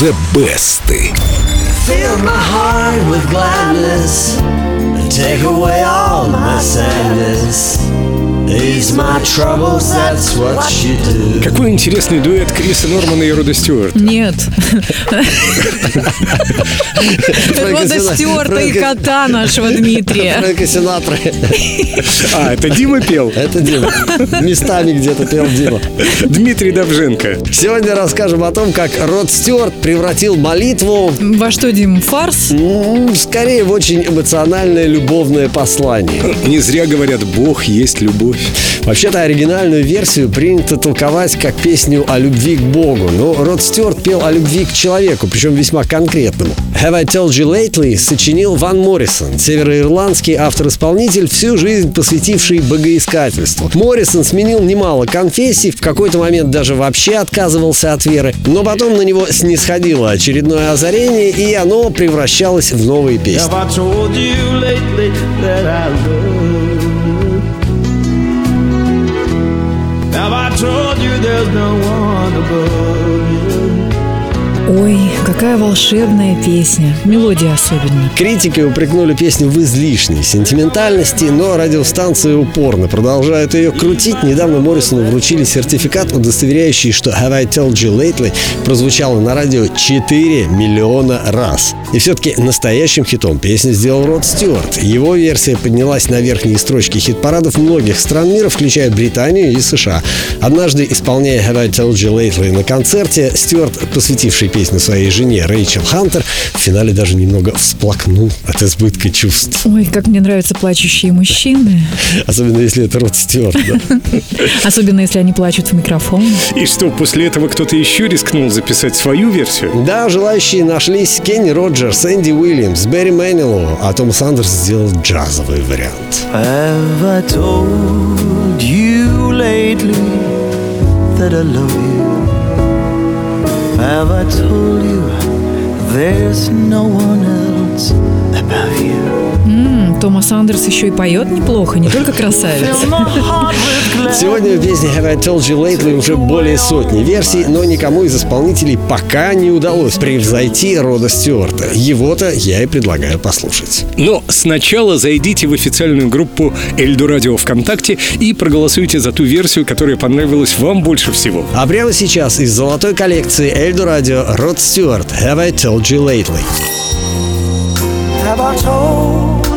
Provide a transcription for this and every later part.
The Best. Fill my heart with gladness and take away all my sadness. Ease my troubles, that's what you do. Какой интересный дуэт Криса Нормана и Рода Стюарт. Нет. Рода Стюарта и кота нашего Дмитрия. Фрэнка Синатра. А, это Дима пел? Это Дима. Местами где-то пел Дима. Дмитрий Добженко. Сегодня расскажем о том, как Род Стюарт превратил молитву Во что, Дим, фарс? скорее в очень эмоциональное любовное послание. Не зря говорят, Бог есть любовь. Вообще-то оригинальную версию принято толковать как песню о любви к Богу, но Род Стюарт пел о любви к человеку, причем весьма конкретному. «Have I Told You Lately» сочинил Ван Моррисон, североирландский автор-исполнитель, всю жизнь посвятивший богоискательству. Моррисон сменил немало конфессий, в какой-то момент даже вообще отказывался от веры, но потом на него снисходило очередное озарение, и оно превращалось в новые песни. No one above? Ой, какая волшебная песня. Мелодия особенно. Критики упрекнули песню в излишней сентиментальности, но радиостанции упорно продолжают ее крутить. Недавно Моррисону вручили сертификат, удостоверяющий, что «Have I Told You Lately» прозвучало на радио 4 миллиона раз. И все-таки настоящим хитом песню сделал Род Стюарт. Его версия поднялась на верхние строчки хит-парадов многих стран мира, включая Британию и США. Однажды, исполняя «Have I Told You Lately» на концерте, Стюарт, посвятивший песню своей жене Рэйчел Хантер, в финале даже немного всплакнул от избытка чувств. Ой, как мне нравятся плачущие мужчины. Особенно если это Род Стюарт. да. Особенно, если они плачут в микрофон. И что, после этого кто-то еще рискнул записать свою версию? Да, желающие нашлись Кенни Роджерс, Энди Уильямс, Берри Мэнилоу, а Том Сандерс сделал джазовый вариант. Have I told you lately that I love you? Have I told you there's no one else above you? М, Томас Андерс еще и поет неплохо, не только красавец. Сегодня песни Have I Told You Lately уже более сотни версий, но никому из исполнителей пока не удалось превзойти Рода Стюарта. Его-то я и предлагаю послушать. Но сначала зайдите в официальную группу Эльду Радио ВКонтакте и проголосуйте за ту версию, которая понравилась вам больше всего. А прямо сейчас из золотой коллекции Эльду Радио Род Стюарт Have I Told You Lately. Have I told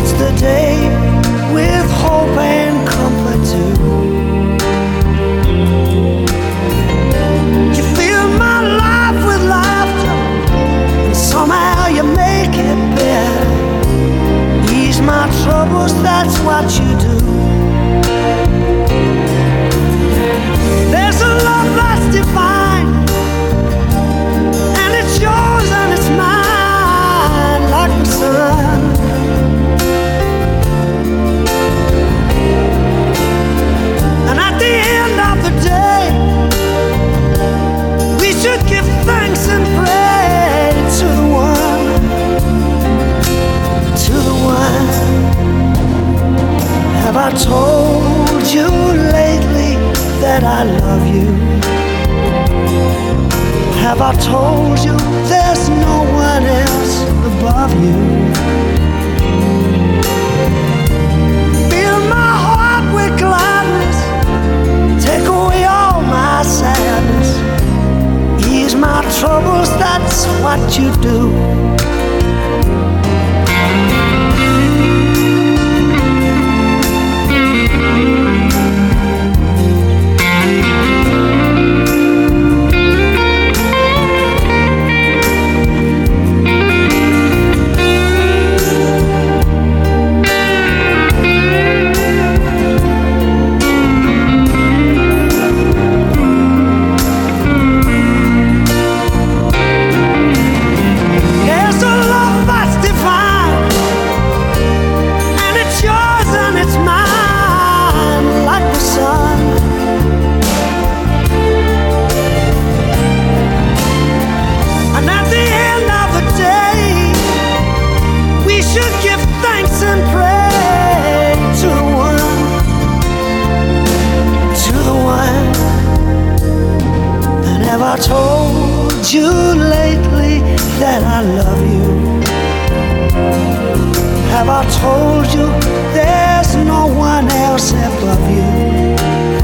greets the day with hope and comfort too. You fill my life with laughter, and somehow you make it better. Ease my troubles, that's what you do. There's a love that's divine, Have I told you there's no one else above you? I told you lately that I love you? Have I told you there's no one else above you?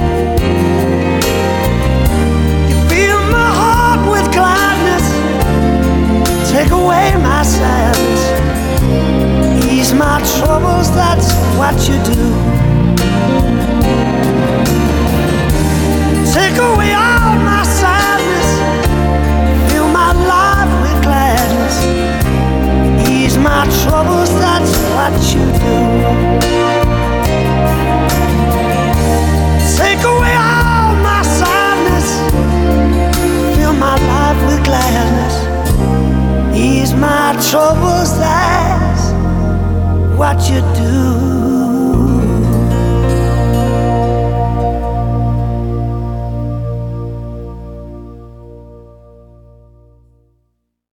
what you do.